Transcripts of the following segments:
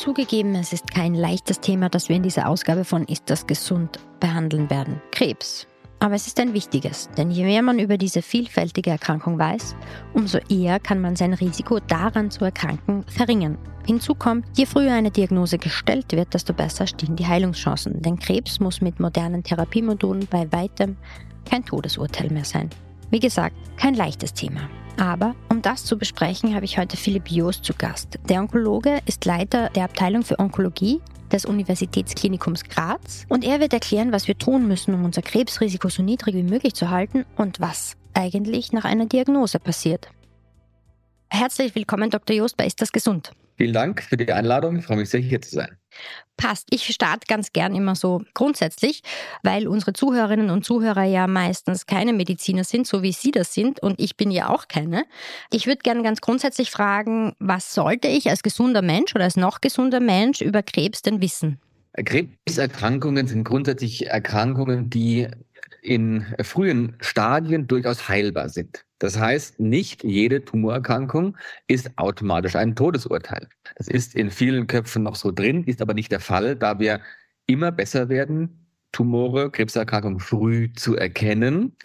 Zugegeben, es ist kein leichtes Thema, das wir in dieser Ausgabe von Ist das gesund behandeln werden. Krebs. Aber es ist ein wichtiges, denn je mehr man über diese vielfältige Erkrankung weiß, umso eher kann man sein Risiko daran zu erkranken verringern. Hinzu kommt, je früher eine Diagnose gestellt wird, desto besser stehen die Heilungschancen, denn Krebs muss mit modernen Therapiemodulen bei weitem kein Todesurteil mehr sein. Wie gesagt, kein leichtes Thema. Aber um das zu besprechen, habe ich heute Philipp Joost zu Gast. Der Onkologe ist Leiter der Abteilung für Onkologie des Universitätsklinikums Graz und er wird erklären, was wir tun müssen, um unser Krebsrisiko so niedrig wie möglich zu halten und was eigentlich nach einer Diagnose passiert. Herzlich willkommen, Dr. Joost bei Ist das gesund? Vielen Dank für die Einladung. Ich freue mich sehr, hier zu sein. Passt. Ich starte ganz gern immer so grundsätzlich, weil unsere Zuhörerinnen und Zuhörer ja meistens keine Mediziner sind, so wie Sie das sind, und ich bin ja auch keine. Ich würde gerne ganz grundsätzlich fragen, was sollte ich als gesunder Mensch oder als noch gesunder Mensch über Krebs denn wissen? Krebserkrankungen sind grundsätzlich Erkrankungen, die in frühen Stadien durchaus heilbar sind. Das heißt, nicht jede Tumorerkrankung ist automatisch ein Todesurteil. Das ist in vielen Köpfen noch so drin, ist aber nicht der Fall, da wir immer besser werden, Tumore, Krebserkrankungen früh zu erkennen,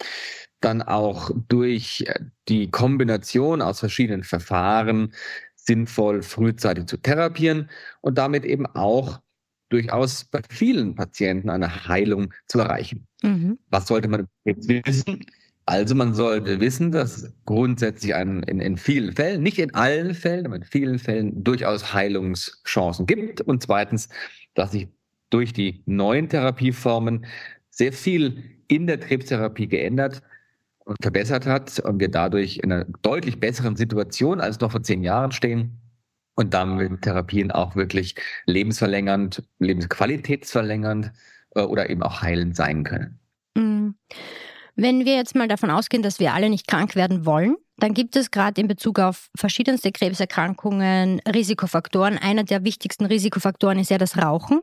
dann auch durch die Kombination aus verschiedenen Verfahren sinnvoll frühzeitig zu therapieren und damit eben auch durchaus bei vielen Patienten eine Heilung zu erreichen. Mhm. Was sollte man jetzt wissen? Also man sollte wissen, dass grundsätzlich ein, in, in vielen Fällen, nicht in allen Fällen, aber in vielen Fällen durchaus Heilungschancen gibt. Und zweitens, dass sich durch die neuen Therapieformen sehr viel in der Krebstherapie geändert und verbessert hat und wir dadurch in einer deutlich besseren Situation als noch vor zehn Jahren stehen und damit Therapien auch wirklich lebensverlängernd, lebensqualitätsverlängernd äh, oder eben auch heilend sein können. Mhm. Wenn wir jetzt mal davon ausgehen, dass wir alle nicht krank werden wollen, dann gibt es gerade in Bezug auf verschiedenste Krebserkrankungen Risikofaktoren. Einer der wichtigsten Risikofaktoren ist ja das Rauchen.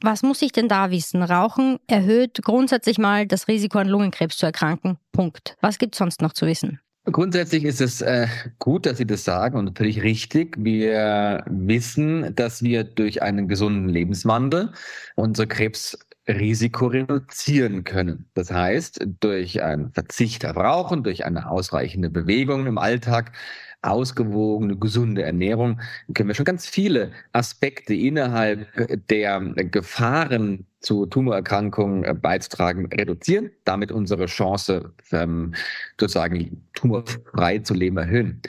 Was muss ich denn da wissen? Rauchen erhöht grundsätzlich mal das Risiko an Lungenkrebs zu erkranken. Punkt. Was gibt es sonst noch zu wissen? Grundsätzlich ist es äh, gut, dass Sie das sagen und natürlich richtig. Wir wissen, dass wir durch einen gesunden Lebenswandel unsere Krebs Risiko reduzieren können. Das heißt, durch einen Verzicht auf Rauchen, durch eine ausreichende Bewegung im Alltag, ausgewogene, gesunde Ernährung, können wir schon ganz viele Aspekte innerhalb der Gefahren zu Tumorerkrankungen äh, beizutragen, reduzieren, damit unsere Chance, ähm, sozusagen tumorfrei zu leben, erhöhen.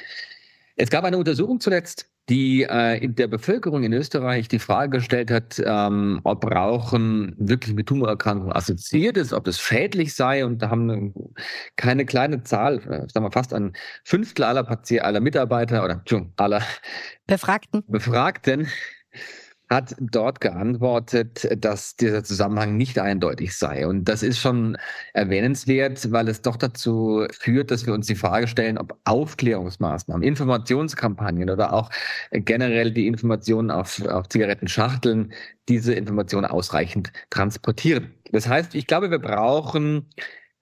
Es gab eine Untersuchung zuletzt, die äh, in der Bevölkerung in Österreich die Frage gestellt hat, ähm, ob Rauchen wirklich mit Tumorerkrankungen assoziiert ist, ob das schädlich sei. Und da haben keine kleine Zahl, äh, sagen wir fast ein Fünftel aller, Patient, aller Mitarbeiter oder aller Befragten, Befragten hat dort geantwortet, dass dieser Zusammenhang nicht eindeutig sei. Und das ist schon erwähnenswert, weil es doch dazu führt, dass wir uns die Frage stellen, ob Aufklärungsmaßnahmen, Informationskampagnen oder auch generell die Informationen auf, auf Zigarettenschachteln diese Informationen ausreichend transportieren. Das heißt, ich glaube, wir brauchen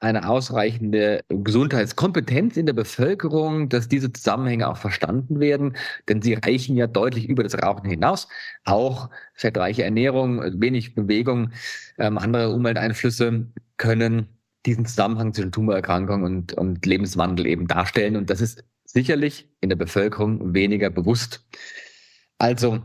eine ausreichende Gesundheitskompetenz in der Bevölkerung, dass diese Zusammenhänge auch verstanden werden, denn sie reichen ja deutlich über das Rauchen hinaus. Auch fettreiche Ernährung, wenig Bewegung, ähm, andere Umwelteinflüsse können diesen Zusammenhang zwischen Tumorerkrankung und, und Lebenswandel eben darstellen. Und das ist sicherlich in der Bevölkerung weniger bewusst. Also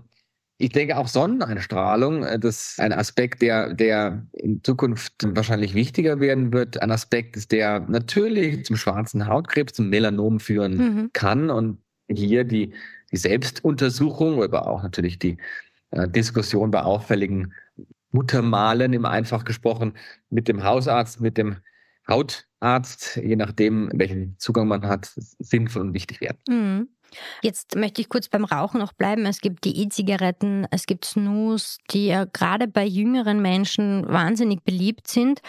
Ich denke auch Sonneneinstrahlung, äh, das ist ein Aspekt, der, der in Zukunft wahrscheinlich wichtiger werden wird. Ein Aspekt der natürlich zum schwarzen Hautkrebs, zum Melanom führen mhm. kann. Und hier die, die Selbstuntersuchung, aber auch natürlich die äh, Diskussion bei auffälligen Muttermalen, im einfach gesprochen, mit dem Hausarzt, mit dem Hautarzt, je nachdem, welchen Zugang man hat, sinnvoll und wichtig werden. Mhm. Jetzt möchte ich kurz beim Rauchen noch bleiben. Es gibt die E-Zigaretten, es gibt Snus, die ja gerade bei jüngeren Menschen wahnsinnig beliebt sind.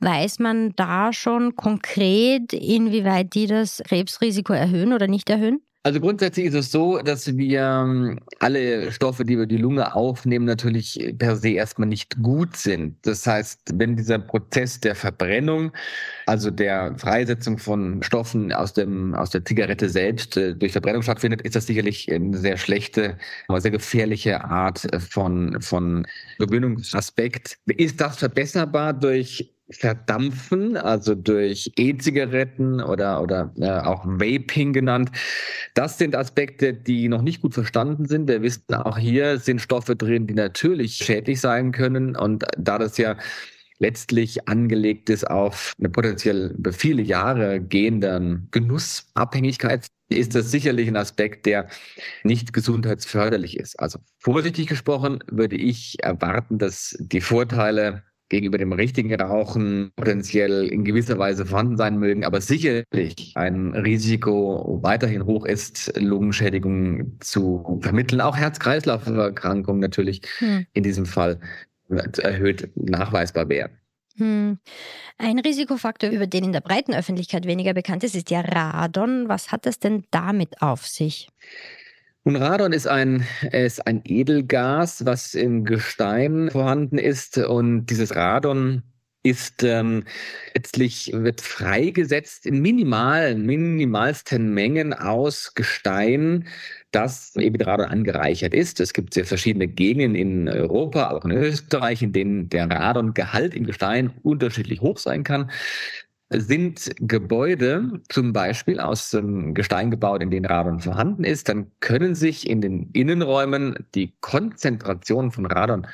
Weiß man da schon konkret, inwieweit die das Krebsrisiko erhöhen oder nicht erhöhen? Also grundsätzlich ist es so, dass wir ähm, alle Stoffe, die wir die Lunge aufnehmen, natürlich per se erstmal nicht gut sind. Das heißt, wenn dieser Prozess der Verbrennung, also der Freisetzung von Stoffen aus dem aus der Zigarette selbst äh, durch Verbrennung stattfindet, ist das sicherlich eine sehr schlechte, aber sehr gefährliche Art von von Gewöhnungsaspekt. Ist das verbesserbar durch verdampfen, also durch E-Zigaretten oder, oder äh, auch Vaping genannt. Das sind Aspekte, die noch nicht gut verstanden sind. Wir wissen, auch hier sind Stoffe drin, die natürlich schädlich sein können. Und da das ja letztlich angelegt ist auf eine potenziell über viele Jahre gehenden Genussabhängigkeit, ist das sicherlich ein Aspekt, der nicht gesundheitsförderlich ist. Also vorsichtig gesprochen würde ich erwarten, dass die Vorteile gegenüber dem richtigen Rauchen potenziell in gewisser Weise vorhanden sein mögen, aber sicherlich ein Risiko weiterhin hoch ist, Lungenschädigungen zu vermitteln, auch Herz-Kreislauf-Erkrankungen natürlich hm. in diesem Fall erhöht nachweisbar werden. Hm. Ein Risikofaktor, über den in der breiten Öffentlichkeit weniger bekannt ist, ist ja Radon. Was hat es denn damit auf sich? Nun, Radon ist ein, ist ein Edelgas, was im Gestein vorhanden ist. Und dieses Radon ist ähm, letztlich wird freigesetzt in minimalen, minimalsten Mengen aus Gestein, das eben mit Radon angereichert ist. Es gibt sehr verschiedene Gegenden in Europa, auch in Österreich, in denen der Radongehalt im Gestein unterschiedlich hoch sein kann sind Gebäude zum Beispiel aus ähm, Gestein gebaut, in denen Radon vorhanden ist, dann können sich in den Innenräumen die Konzentration von Radon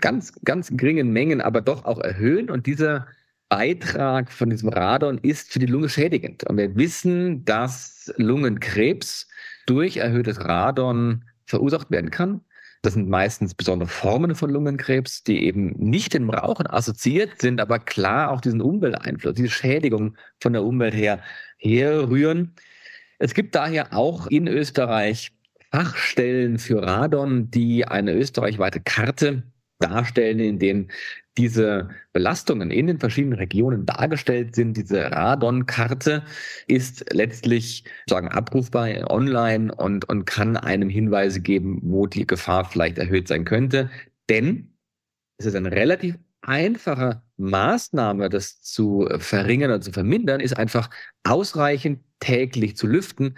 ganz, ganz geringen Mengen aber doch auch erhöhen und dieser Beitrag von diesem Radon ist für die Lunge schädigend. Und wir wissen, dass Lungenkrebs durch erhöhtes Radon verursacht werden kann. Das sind meistens besondere Formen von Lungenkrebs, die eben nicht im Rauchen assoziiert sind, aber klar auch diesen Umwelteinfluss, diese Schädigung von der Umwelt her herrühren. Es gibt daher auch in Österreich Fachstellen für Radon, die eine österreichweite Karte darstellen, in denen diese Belastungen in den verschiedenen Regionen dargestellt sind. Diese Radon-Karte ist letztlich sagen abrufbar online und, und kann einem Hinweise geben, wo die Gefahr vielleicht erhöht sein könnte. Denn es ist eine relativ einfache Maßnahme, das zu verringern oder zu vermindern, ist einfach ausreichend täglich zu lüften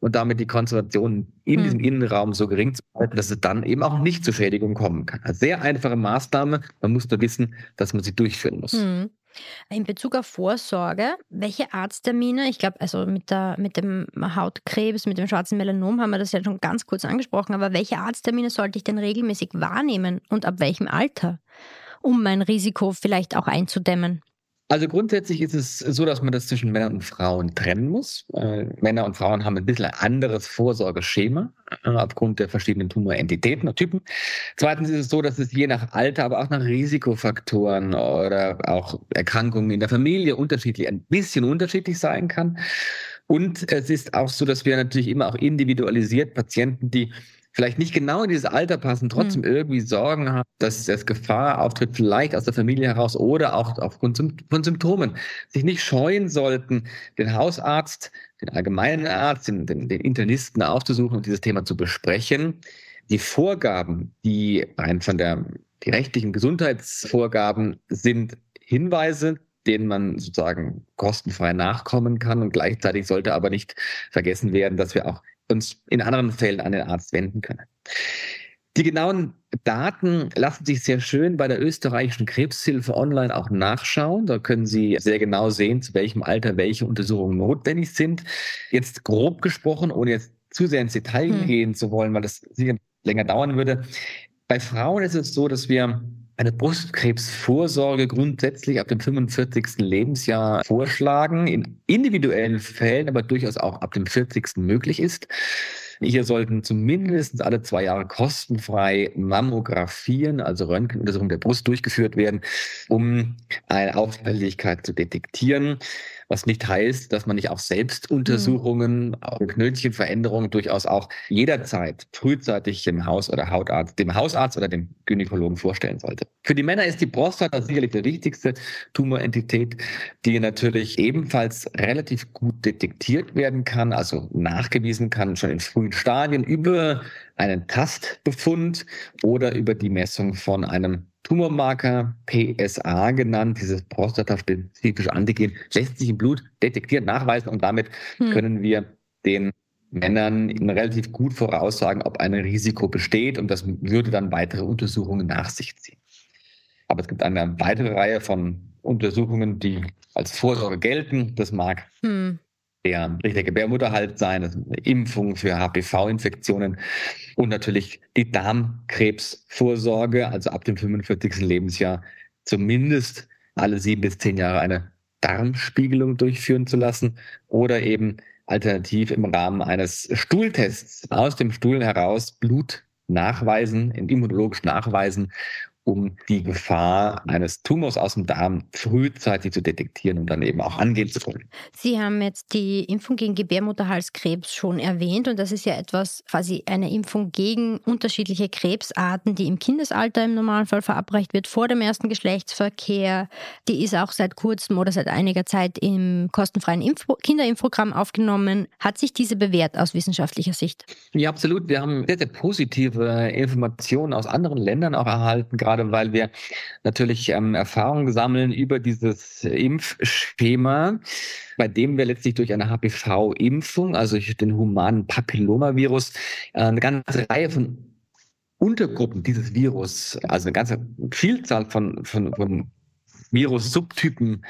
und damit die Konzentration in hm. diesem Innenraum so gering zu halten, dass es dann eben auch nicht zu Schädigungen kommen kann. Eine sehr einfache Maßnahme. Man muss nur wissen, dass man sie durchführen muss. Hm. In Bezug auf Vorsorge, welche Arzttermine, ich glaube, also mit, der, mit dem Hautkrebs, mit dem schwarzen Melanom haben wir das ja schon ganz kurz angesprochen, aber welche Arzttermine sollte ich denn regelmäßig wahrnehmen und ab welchem Alter, um mein Risiko vielleicht auch einzudämmen? Also grundsätzlich ist es so, dass man das zwischen Männern und Frauen trennen muss. Äh, Männer und Frauen haben ein bisschen ein anderes Vorsorgeschema äh, aufgrund der verschiedenen Tumorentitäten und Typen. Zweitens ist es so, dass es je nach Alter, aber auch nach Risikofaktoren oder auch Erkrankungen in der Familie unterschiedlich, ein bisschen unterschiedlich sein kann. Und es ist auch so, dass wir natürlich immer auch individualisiert Patienten, die vielleicht nicht genau in dieses Alter passen, trotzdem mhm. irgendwie Sorgen haben, dass es Gefahr auftritt, vielleicht aus der Familie heraus oder auch aufgrund von Symptomen, sich nicht scheuen sollten, den Hausarzt, den allgemeinen Arzt, den, den, den Internisten aufzusuchen und dieses Thema zu besprechen. Die Vorgaben, die rein von der, die rechtlichen Gesundheitsvorgaben sind Hinweise, denen man sozusagen kostenfrei nachkommen kann. Und gleichzeitig sollte aber nicht vergessen werden, dass wir auch uns in anderen Fällen an den Arzt wenden können. Die genauen Daten lassen sich sehr schön bei der österreichischen Krebshilfe online auch nachschauen. Da können Sie sehr genau sehen, zu welchem Alter welche Untersuchungen notwendig sind. Jetzt grob gesprochen, ohne jetzt zu sehr ins Detail hm. gehen zu wollen, weil das sicher länger dauern würde. Bei Frauen ist es so, dass wir eine Brustkrebsvorsorge grundsätzlich ab dem 45. Lebensjahr vorschlagen, in individuellen Fällen aber durchaus auch ab dem 40. möglich ist. Hier sollten zumindest alle zwei Jahre kostenfrei Mammographien, also Röntgenuntersuchungen der Brust durchgeführt werden, um eine Auffälligkeit zu detektieren was nicht heißt, dass man nicht auch Selbstuntersuchungen, mhm. auch Knötchenveränderungen durchaus auch jederzeit frühzeitig dem Haus- oder Hautarzt, dem Hausarzt oder dem Gynäkologen vorstellen sollte. Für die Männer ist die Prostata sicherlich die wichtigste Tumorentität, die natürlich ebenfalls relativ gut detektiert werden kann, also nachgewiesen kann, schon in frühen Stadien über einen Tastbefund oder über die Messung von einem Tumormarker PSA genannt, dieses prostataspezifische Antigen, lässt sich im Blut detektieren, nachweisen und damit hm. können wir den Männern relativ gut voraussagen, ob ein Risiko besteht und das würde dann weitere Untersuchungen nach sich ziehen. Aber es gibt eine weitere Reihe von Untersuchungen, die als Vorsorge gelten. Das mag hm der, der Gebärmutterhalt sein, also Impfung für HPV-Infektionen und natürlich die Darmkrebsvorsorge, also ab dem 45. Lebensjahr zumindest alle sieben bis zehn Jahre eine Darmspiegelung durchführen zu lassen oder eben alternativ im Rahmen eines Stuhltests aus dem Stuhl heraus Blut nachweisen, immunologisch nachweisen um die Gefahr eines Tumors aus dem Darm frühzeitig zu detektieren und dann eben auch angehen zu können. Sie haben jetzt die Impfung gegen Gebärmutterhalskrebs schon erwähnt und das ist ja etwas, quasi eine Impfung gegen unterschiedliche Krebsarten, die im Kindesalter im Normalfall verabreicht wird, vor dem ersten Geschlechtsverkehr. Die ist auch seit kurzem oder seit einiger Zeit im kostenfreien Impf Kinderimpfprogramm aufgenommen. Hat sich diese bewährt aus wissenschaftlicher Sicht? Ja, absolut. Wir haben sehr, sehr positive Informationen aus anderen Ländern auch erhalten, gerade gerade weil wir natürlich ähm, Erfahrungen sammeln über dieses Impfschema, bei dem wir letztlich durch eine HPV-Impfung, also durch den humanen Papillomavirus, äh, eine ganze Reihe von Untergruppen dieses Virus, also eine ganze Vielzahl von, von, von Virus-Subtypen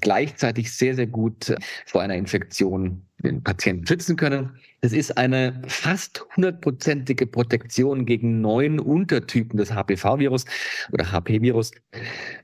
gleichzeitig sehr, sehr gut vor einer Infektion den Patienten schützen können. Es ist eine fast hundertprozentige Protektion gegen neun Untertypen des HPV-Virus oder HP-Virus.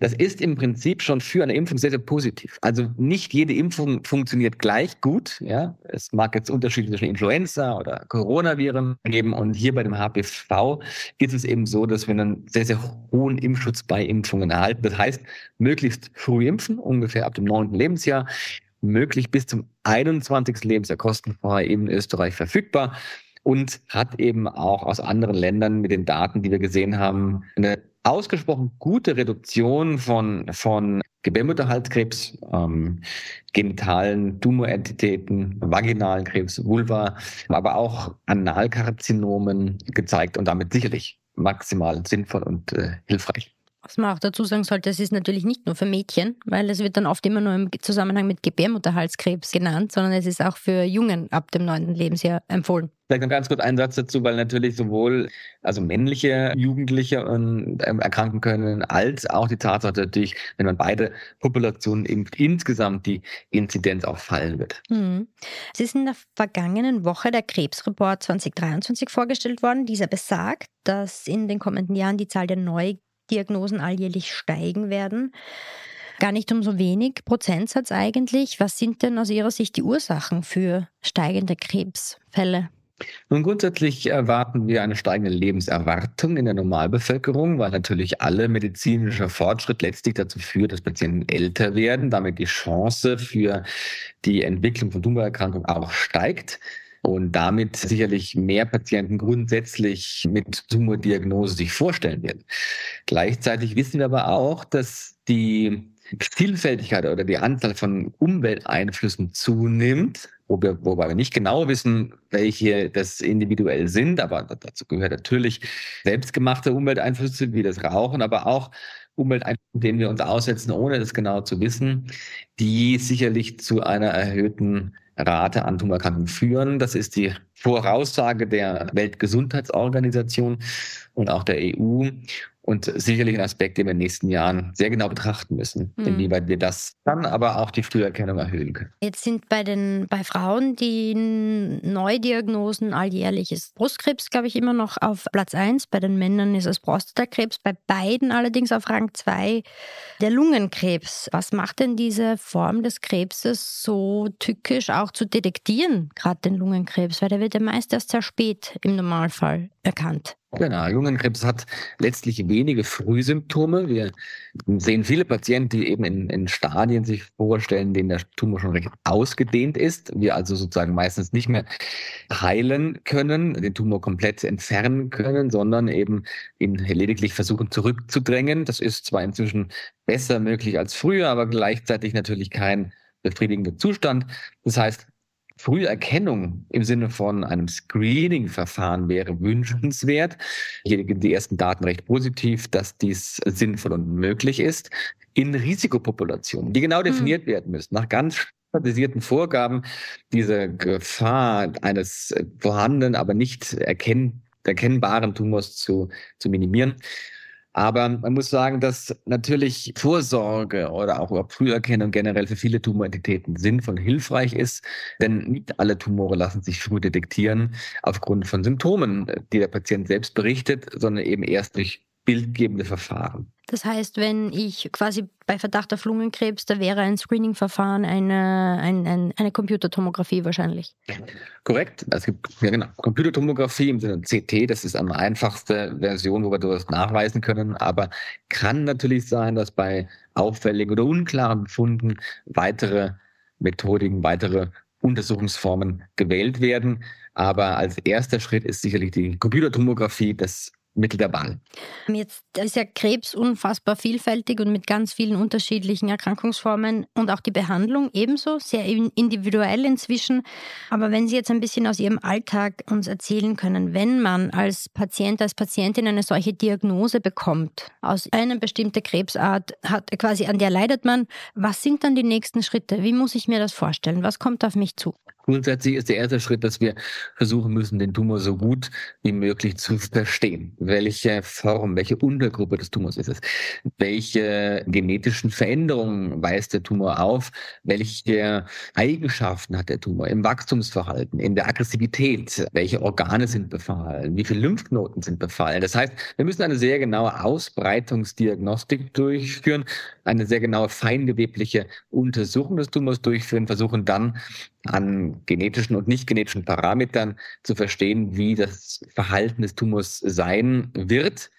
Das ist im Prinzip schon für eine Impfung sehr, sehr positiv. Also nicht jede Impfung funktioniert gleich gut. Ja, es mag jetzt Unterschiede zwischen Influenza oder Coronaviren geben. Und hier bei dem HPV ist es eben so, dass wir einen sehr, sehr hohen Impfschutz bei Impfungen erhalten. Das heißt, möglichst früh impfen, ungefähr ab dem neunten Lebensjahr möglich bis zum 21. Lebensjahr kostenfrei in Österreich verfügbar und hat eben auch aus anderen Ländern mit den Daten, die wir gesehen haben, eine ausgesprochen gute Reduktion von, von Gebärmutterhalskrebs, ähm, genitalen Tumorentitäten, vaginalen Krebs, Vulva, aber auch Analkarzinomen gezeigt und damit sicherlich maximal sinnvoll und äh, hilfreich. Was man auch dazu sagen sollte, es ist natürlich nicht nur für Mädchen, weil es wird dann oft immer nur im Zusammenhang mit Gebärmutterhalskrebs genannt, sondern es ist auch für Jungen ab dem neunten Lebensjahr empfohlen. Vielleicht noch ganz kurz einen Satz dazu, weil natürlich sowohl also männliche Jugendliche ähm, erkranken können, als auch die Tatsache natürlich, wenn man beide Populationen impft, insgesamt die Inzidenz auch fallen wird. Hm. Es ist in der vergangenen Woche der Krebsreport 2023 vorgestellt worden. Dieser besagt, dass in den kommenden Jahren die Zahl der neu Diagnosen alljährlich steigen werden. Gar nicht um so wenig Prozentsatz eigentlich. Was sind denn aus Ihrer Sicht die Ursachen für steigende Krebsfälle? Nun, grundsätzlich erwarten wir eine steigende Lebenserwartung in der Normalbevölkerung, weil natürlich alle medizinischer Fortschritt letztlich dazu führt, dass Patienten älter werden, damit die Chance für die Entwicklung von Tumorerkrankungen auch steigt und damit sicherlich mehr Patienten grundsätzlich mit Tumordiagnose sich vorstellen werden. Gleichzeitig wissen wir aber auch, dass die Vielfältigkeit oder die Anzahl von Umwelteinflüssen zunimmt, wo wir, wobei wir nicht genau wissen, welche das individuell sind, aber dazu gehört natürlich selbstgemachte Umwelteinflüsse wie das Rauchen, aber auch Umwelteinflüsse, denen wir uns aussetzen, ohne das genau zu wissen, die sicherlich zu einer erhöhten Rate an Tumorerkrankungen führen. Das ist die Voraussage der Weltgesundheitsorganisation und auch der EU. Und sicherlich ein Aspekt, den wir in den nächsten Jahren sehr genau betrachten müssen, mhm. inwieweit wir das dann aber auch die Früherkennung erhöhen können. Jetzt sind bei den bei Frauen die Neudiagnosen alljährlich ist Brustkrebs, glaube ich, immer noch auf Platz 1. Bei den Männern ist es Prostatakrebs, bei beiden allerdings auf Rang 2 der Lungenkrebs. Was macht denn diese Form des Krebses so tückisch auch zu detektieren, gerade den Lungenkrebs? Weil der wird ja meist erst sehr spät im Normalfall erkannt. Genau, Lungenkrebs hat letztlich wenige Frühsymptome. Wir sehen viele Patienten, die eben in, in Stadien sich vorstellen, denen der Tumor schon recht ausgedehnt ist. Wir also sozusagen meistens nicht mehr heilen können, den Tumor komplett entfernen können, sondern eben ihn lediglich versuchen zurückzudrängen. Das ist zwar inzwischen besser möglich als früher, aber gleichzeitig natürlich kein befriedigender Zustand. Das heißt, Früherkennung im Sinne von einem Screening-Verfahren wäre wünschenswert. Hier liegen die ersten Daten recht positiv, dass dies sinnvoll und möglich ist. In Risikopopulationen, die genau hm. definiert mhm. werden müssen, nach ganz standardisierten Vorgaben, diese Gefahr eines vorhandenen, aber nicht erkenn erkennbaren Tumors zu, zu minimieren. Aber man muss sagen, dass natürlich Vorsorge oder auch Früherkennung generell für viele Tumorentitäten sinnvoll und hilfreich ist, denn nicht alle Tumore lassen sich früh detektieren aufgrund von Symptomen, die der Patient selbst berichtet, sondern eben erst durch bildgebende Verfahren. Das heißt, wenn ich quasi bei Verdacht auf Lungenkrebs, da wäre ein Screening-Verfahren eine, ein, ein, eine Computertomographie wahrscheinlich. Korrekt. Es gibt ja genau Computertomographie im Sinne CT, das ist eine einfachste Version, wo wir das nachweisen können. Aber kann natürlich sein, dass bei auffälligen oder unklaren Befunden weitere Methodiken, weitere Untersuchungsformen gewählt werden. Aber als erster Schritt ist sicherlich die Computertomographie das Mittel der Wahl. Jetzt ist ja Krebs unfassbar vielfältig und mit ganz vielen unterschiedlichen Erkrankungsformen und auch die Behandlung ebenso, sehr individuell inzwischen. Aber wenn Sie jetzt ein bisschen aus Ihrem Alltag uns erzählen können, wenn man als Patient, als Patientin eine solche Diagnose bekommt, aus einer bestimmten Krebsart hat, quasi an der leidet man, was sind dann die nächsten Schritte? Wie muss ich mir das vorstellen? Was kommt auf mich zu? Grundsätzlich ist der erste Schritt, dass wir versuchen müssen, den Tumor so gut wie möglich zu verstehen. Welche Form, welche Untergruppe des Tumors ist es? Welche genetischen Veränderungen weist der Tumor auf? Welche Eigenschaften hat der Tumor im Wachstumsverhalten, in der Aggressivität? Welche Organe sind befallen? Wie viele Lymphknoten sind befallen? Das heißt, wir müssen eine sehr genaue Ausbreitungsdiagnostik durchführen, eine sehr genaue feingewebliche Untersuchung des Tumors durchführen, versuchen dann an genetischen und nicht genetischen Parametern zu verstehen, wie das Verhalten des Tumors sein wird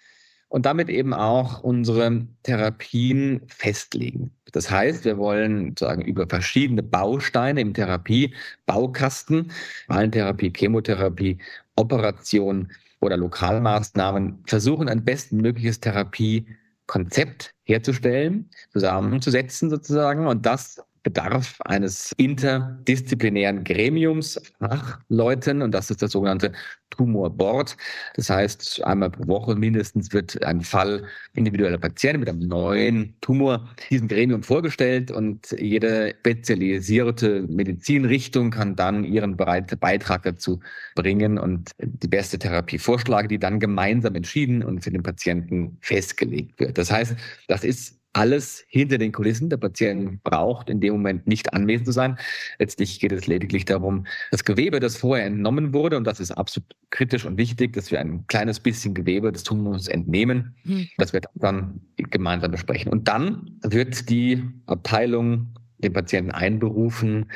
und damit eben auch unsere Therapien festlegen. Das heißt, wir wollen sagen über verschiedene Bausteine im Therapie-Baukasten, Wahlentherapie, Chemotherapie, Operation oder Lokalmaßnahmen versuchen, ein bestmögliches Therapiekonzept herzustellen, zusammenzusetzen sozusagen und das bedarf eines interdisziplinären Gremiums, Fachleuten, und das ist das sogenannte Tumorboard. Das heißt, einmal pro Woche mindestens wird ein Fall individueller Patienten mit einem neuen Tumor diesem Gremium vorgestellt und jede spezialisierte Medizinrichtung kann dann ihren Beitrag dazu bringen und die beste Therapie vorschlagen, die dann gemeinsam entschieden und für den Patienten festgelegt wird. Das heißt, das ist alles hinter den Kulissen. Der Patient braucht in dem Moment nicht anwesend zu sein. Letztlich geht es lediglich darum, das Gewebe, das vorher entnommen wurde, und das ist absolut kritisch und wichtig, dass wir ein kleines bisschen Gewebe des Tumors entnehmen. Mhm. Das wird dann gemeinsam besprechen. Und dann wird die Abteilung den Patienten einberufen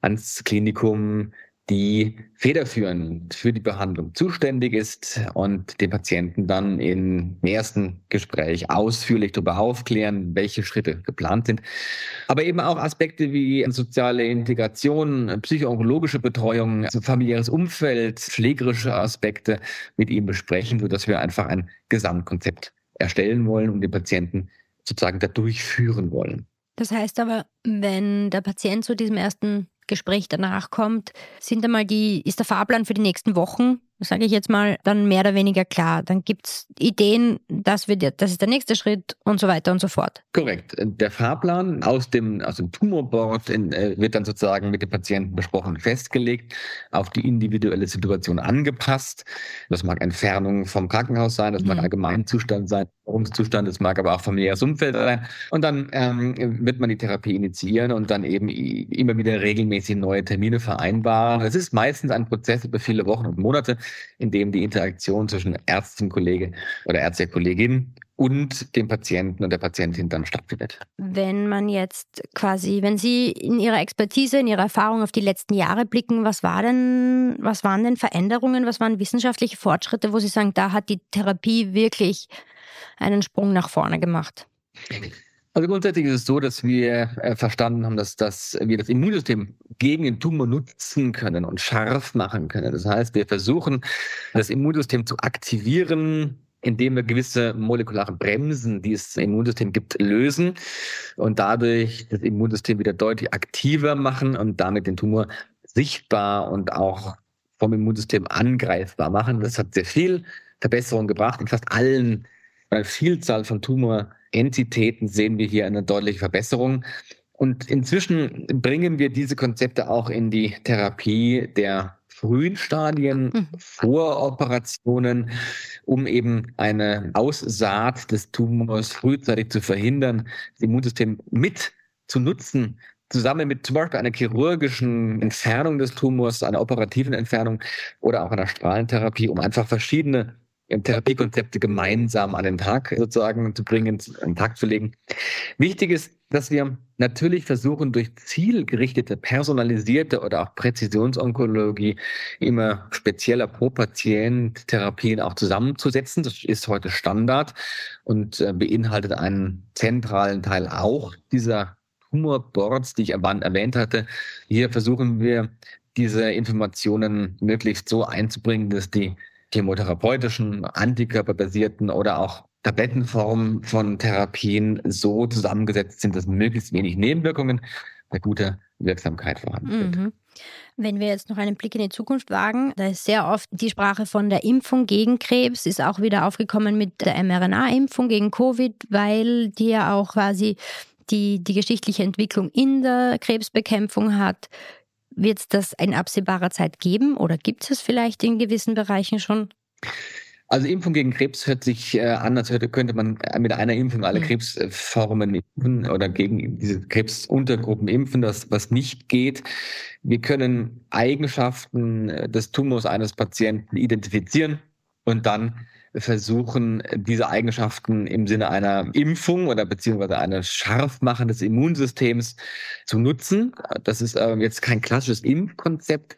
ans Klinikum, die federführend für die Behandlung zuständig ist und den Patienten dann im ersten Gespräch ausführlich darüber aufklären, welche Schritte geplant sind. Aber eben auch Aspekte wie soziale Integration, psychologische Betreuung, also familiäres Umfeld, pflegerische Aspekte mit ihm besprechen, sodass wir einfach ein Gesamtkonzept erstellen wollen und den Patienten sozusagen da durchführen wollen. Das heißt aber, wenn der Patient zu diesem ersten Gespräch danach kommt, sind einmal die, ist der Fahrplan für die nächsten Wochen sage ich jetzt mal, dann mehr oder weniger klar. Dann gibt es Ideen, das, wird, das ist der nächste Schritt und so weiter und so fort. Korrekt. Der Fahrplan aus dem, aus dem Tumorboard in, äh, wird dann sozusagen mit dem Patienten besprochen, festgelegt, auf die individuelle Situation angepasst. Das mag Entfernung vom Krankenhaus sein, das mhm. mag Allgemeinzustand sein, Zustand, das mag aber auch familiäres Umfeld sein. Und dann ähm, wird man die Therapie initiieren und dann eben immer wieder regelmäßig neue Termine vereinbaren. Das ist meistens ein Prozess über viele Wochen und Monate, in dem die Interaktion zwischen Ärztin-Kollege oder Ärzte-Kollegin und dem Patienten und der Patientin dann stattfindet. Wenn man jetzt quasi, wenn Sie in Ihrer Expertise, in Ihrer Erfahrung auf die letzten Jahre blicken, was war denn, was waren denn Veränderungen, was waren wissenschaftliche Fortschritte, wo Sie sagen, da hat die Therapie wirklich einen Sprung nach vorne gemacht? Also grundsätzlich ist es so, dass wir äh, verstanden haben, dass, dass wir das Immunsystem gegen den Tumor nutzen können und scharf machen können. Das heißt, wir versuchen, das Immunsystem zu aktivieren, indem wir gewisse molekulare Bremsen, die es im Immunsystem gibt, lösen und dadurch das Immunsystem wieder deutlich aktiver machen und damit den Tumor sichtbar und auch vom Immunsystem angreifbar machen. Das hat sehr viel Verbesserung gebracht in fast allen, einer Vielzahl von Tumor Entitäten sehen wir hier eine deutliche Verbesserung. Und inzwischen bringen wir diese Konzepte auch in die Therapie der frühen Stadien mhm. vor Operationen, um eben eine Aussaat des Tumors frühzeitig zu verhindern, das Immunsystem mit zu nutzen, zusammen mit zum Beispiel einer chirurgischen Entfernung des Tumors, einer operativen Entfernung oder auch einer Strahlentherapie, um einfach verschiedene Therapiekonzepte gemeinsam an den Tag sozusagen zu bringen, an den Tag zu legen. Wichtig ist, dass wir natürlich versuchen, durch zielgerichtete, personalisierte oder auch Präzisionsonkologie immer spezieller pro Patient Therapien auch zusammenzusetzen. Das ist heute Standard und äh, beinhaltet einen zentralen Teil auch dieser Tumorboards, die ich erwähnt hatte. Hier versuchen wir, diese Informationen möglichst so einzubringen, dass die chemotherapeutischen, antikörperbasierten oder auch Tablettenformen von Therapien so zusammengesetzt sind, dass möglichst wenig Nebenwirkungen bei guter Wirksamkeit vorhanden sind. Mhm. Wenn wir jetzt noch einen Blick in die Zukunft wagen, da ist sehr oft die Sprache von der Impfung gegen Krebs, ist auch wieder aufgekommen mit der mRNA-Impfung gegen Covid, weil die ja auch quasi die, die geschichtliche Entwicklung in der Krebsbekämpfung hat. Wird es das in absehbarer Zeit geben oder gibt es vielleicht in gewissen Bereichen schon? Also Impfung gegen Krebs hört sich äh, an, als könnte man mit einer Impfung alle mhm. Krebsformen impfen oder gegen diese Krebsuntergruppen impfen, das was nicht geht. Wir können Eigenschaften äh, des Tumors eines Patienten identifizieren und dann versuchen, diese Eigenschaften im Sinne einer Impfung oder beziehungsweise eines Scharfmachen des Immunsystems zu nutzen. Das ist äh, jetzt kein klassisches Impfkonzept.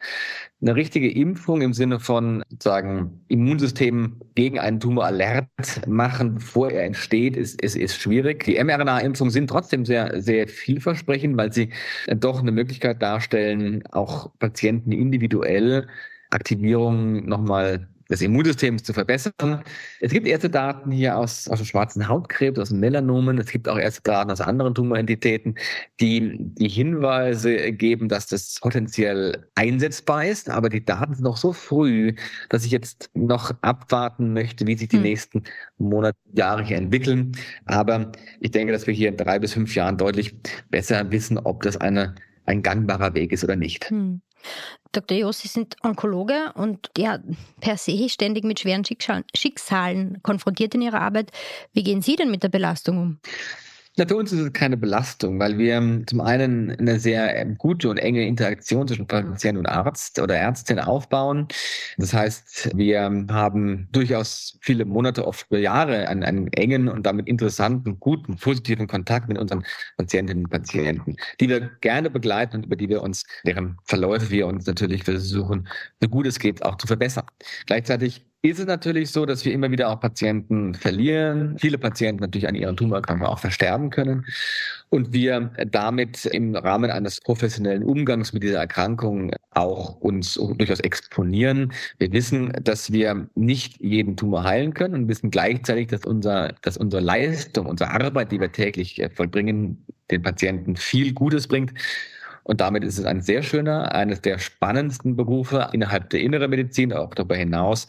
Eine richtige Impfung im Sinne von sagen Immunsystem gegen einen Tumor alert machen, bevor er entsteht, ist, ist, ist schwierig. Die mRNA-Impfungen sind trotzdem sehr, sehr vielversprechend, weil sie doch eine Möglichkeit darstellen, auch Patienten individuell Aktivierungen nochmal des Immunsystems zu verbessern. Es gibt erste Daten hier aus, aus dem schwarzen Hautkrebs, aus dem Melanomen. Es gibt auch erste Daten aus anderen Tumorentitäten, die die Hinweise geben, dass das potenziell einsetzbar ist. Aber die Daten sind noch so früh, dass ich jetzt noch abwarten möchte, wie sich die hm. nächsten Monate, Jahre hier entwickeln. Aber ich denke, dass wir hier in drei bis fünf Jahren deutlich besser wissen, ob das eine, ein gangbarer Weg ist oder nicht. Hm. Dr. Jos, Sie sind Onkologe und ja, per se ständig mit schweren Schicksalen konfrontiert in Ihrer Arbeit. Wie gehen Sie denn mit der Belastung um? Na, für uns ist es keine Belastung, weil wir ähm, zum einen eine sehr ähm, gute und enge Interaktion zwischen Patient und Arzt oder Ärztin aufbauen. Das heißt, wir haben durchaus viele Monate, oft Jahre einen, einen engen und damit interessanten, guten, positiven Kontakt mit unseren Patientinnen und Patienten, die wir gerne begleiten und über die wir uns, deren Verläufe wir uns natürlich versuchen, so gut es geht, auch zu verbessern. Gleichzeitig ist es natürlich so, dass wir immer wieder auch Patienten verlieren, viele Patienten natürlich an ihren Tumorerkrankungen auch versterben können und wir damit im Rahmen eines professionellen Umgangs mit dieser Erkrankung auch uns durchaus exponieren. Wir wissen, dass wir nicht jeden Tumor heilen können und wissen gleichzeitig, dass unser, dass unsere Leistung, unsere Arbeit, die wir täglich vollbringen, den Patienten viel Gutes bringt. Und damit ist es ein sehr schöner, eines der spannendsten Berufe innerhalb der inneren Medizin, auch darüber hinaus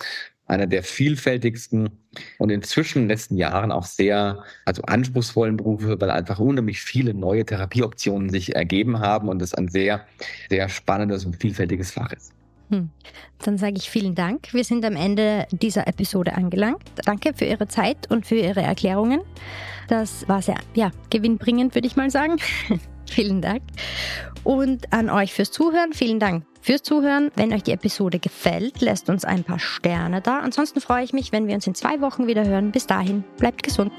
einer der vielfältigsten und inzwischen in den letzten Jahren auch sehr also anspruchsvollen Berufe, weil einfach unheimlich viele neue Therapieoptionen sich ergeben haben und es ein sehr, sehr spannendes und vielfältiges Fach ist. Hm. Dann sage ich vielen Dank. Wir sind am Ende dieser Episode angelangt. Danke für Ihre Zeit und für Ihre Erklärungen. Das war sehr ja, gewinnbringend, würde ich mal sagen. vielen Dank. Und an euch fürs Zuhören. Vielen Dank fürs Zuhören. Wenn euch die Episode gefällt, lasst uns ein paar Sterne da. Ansonsten freue ich mich, wenn wir uns in zwei Wochen wieder hören. Bis dahin, bleibt gesund.